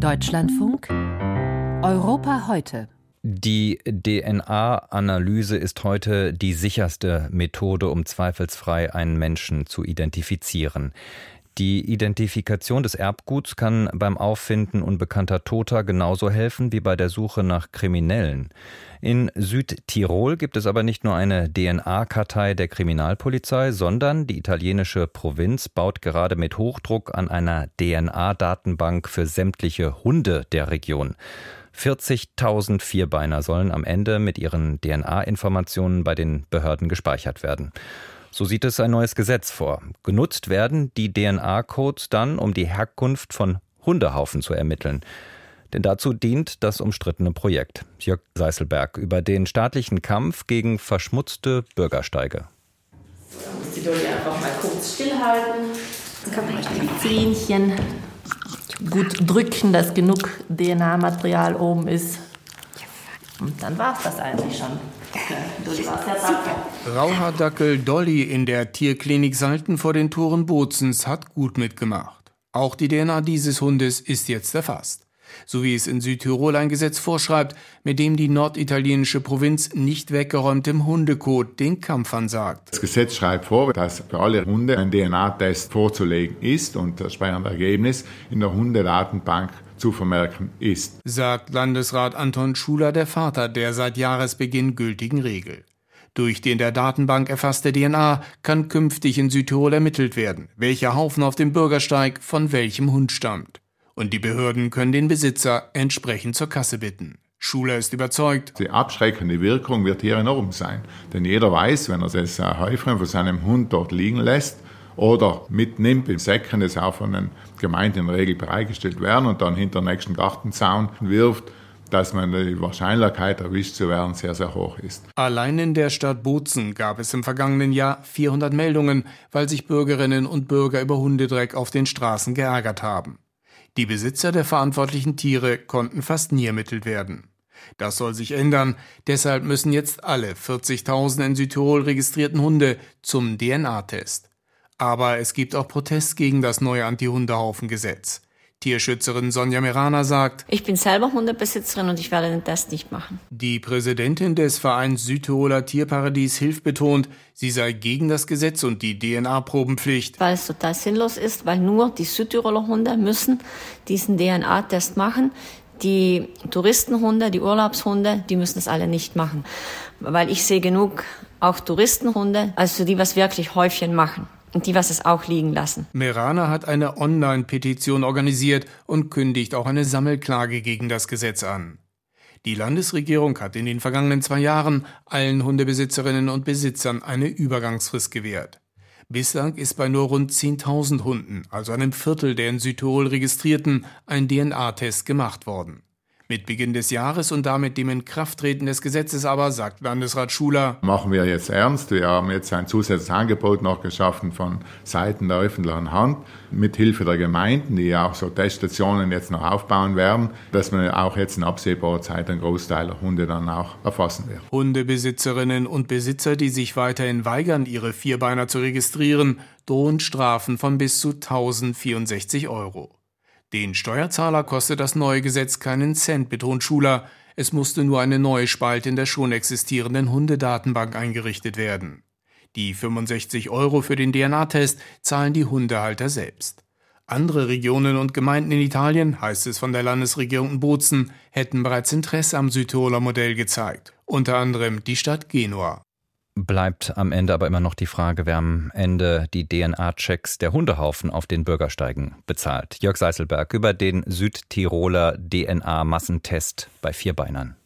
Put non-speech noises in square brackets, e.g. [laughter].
Deutschlandfunk Europa heute. Die DNA-Analyse ist heute die sicherste Methode, um zweifelsfrei einen Menschen zu identifizieren. Die Identifikation des Erbguts kann beim Auffinden unbekannter Toter genauso helfen wie bei der Suche nach Kriminellen. In Südtirol gibt es aber nicht nur eine DNA-Kartei der Kriminalpolizei, sondern die italienische Provinz baut gerade mit Hochdruck an einer DNA-Datenbank für sämtliche Hunde der Region. 40.000 Vierbeiner sollen am Ende mit ihren DNA-Informationen bei den Behörden gespeichert werden. So sieht es ein neues Gesetz vor. Genutzt werden die DNA-Codes dann, um die Herkunft von Hundehaufen zu ermitteln. Denn dazu dient das umstrittene Projekt. Jörg Seißelberg über den staatlichen Kampf gegen verschmutzte Bürgersteige. Dann muss die Dolly einfach mal kurz stillhalten. Dann kann man die Zähnchen gut drücken, dass genug DNA-Material oben ist. Und dann war es das eigentlich schon. [laughs] Tapfer. Rauhaardackel Dolly in der Tierklinik Salten vor den Toren Bozens hat gut mitgemacht. Auch die DNA dieses Hundes ist jetzt erfasst. So wie es in Südtirol ein Gesetz vorschreibt, mit dem die norditalienische Provinz nicht weggeräumtem Hundekot den Kampf ansagt. Das Gesetz schreibt vor, dass für alle Hunde ein DNA-Test vorzulegen ist und das speichernde Ergebnis in der Hundedatenbank zu vermerken ist. sagt Landesrat Anton Schuler, der Vater der seit Jahresbeginn gültigen Regel. Durch die in der Datenbank erfasste DNA kann künftig in Südtirol ermittelt werden, welcher Haufen auf dem Bürgersteig von welchem Hund stammt. Und die Behörden können den Besitzer entsprechend zur Kasse bitten. Schuler ist überzeugt, Die abschreckende Wirkung wird hier enorm sein. Denn jeder weiß, wenn er das Häufchen von seinem Hund dort liegen lässt oder mitnimmt in Säcken, das auch von den Gemeinden in der Regel bereitgestellt werden und dann hinter den nächsten Gartenzaun wirft, dass man die Wahrscheinlichkeit erwischt zu werden sehr, sehr hoch ist. Allein in der Stadt Bozen gab es im vergangenen Jahr 400 Meldungen, weil sich Bürgerinnen und Bürger über Hundedreck auf den Straßen geärgert haben. Die Besitzer der verantwortlichen Tiere konnten fast nie ermittelt werden. Das soll sich ändern, deshalb müssen jetzt alle 40.000 in Südtirol registrierten Hunde zum DNA-Test. Aber es gibt auch Protest gegen das neue Anti-Hundehaufen-Gesetz. Tierschützerin Sonja Merana sagt, Ich bin selber Hundebesitzerin und ich werde den Test nicht machen. Die Präsidentin des Vereins Südtiroler Tierparadies Hilf betont, sie sei gegen das Gesetz und die DNA-Probenpflicht. Weil es total sinnlos ist, weil nur die Südtiroler Hunde müssen diesen DNA-Test machen. Die Touristenhunde, die Urlaubshunde, die müssen das alle nicht machen. Weil ich sehe genug auch Touristenhunde, also die was wirklich Häufchen machen und die was es auch liegen lassen. Merana hat eine Online-Petition organisiert und kündigt auch eine Sammelklage gegen das Gesetz an. Die Landesregierung hat in den vergangenen zwei Jahren allen Hundebesitzerinnen und Besitzern eine Übergangsfrist gewährt. Bislang ist bei nur rund 10.000 Hunden, also einem Viertel der in Südtirol registrierten, ein DNA-Test gemacht worden. Mit Beginn des Jahres und damit dem Inkrafttreten des Gesetzes aber, sagt Landesrat Schuler, Machen wir jetzt ernst. Wir haben jetzt ein zusätzliches Angebot noch geschaffen von Seiten der öffentlichen Hand, mit Hilfe der Gemeinden, die ja auch so Teststationen jetzt noch aufbauen werden, dass man auch jetzt in absehbarer Zeit einen Großteil der Hunde dann auch erfassen wird. Hundebesitzerinnen und Besitzer, die sich weiterhin weigern, ihre Vierbeiner zu registrieren, drohen Strafen von bis zu 1064 Euro. Den Steuerzahler kostet das neue Gesetz keinen Cent, betont Schuler. Es musste nur eine neue Spalte in der schon existierenden Hundedatenbank eingerichtet werden. Die 65 Euro für den DNA-Test zahlen die Hundehalter selbst. Andere Regionen und Gemeinden in Italien, heißt es von der Landesregierung in Bozen, hätten bereits Interesse am Südtiroler Modell gezeigt. Unter anderem die Stadt Genua. Bleibt am Ende aber immer noch die Frage, wer am Ende die DNA-Checks der Hundehaufen auf den Bürgersteigen bezahlt. Jörg Seißelberg über den Südtiroler DNA-Massentest bei Vierbeinern.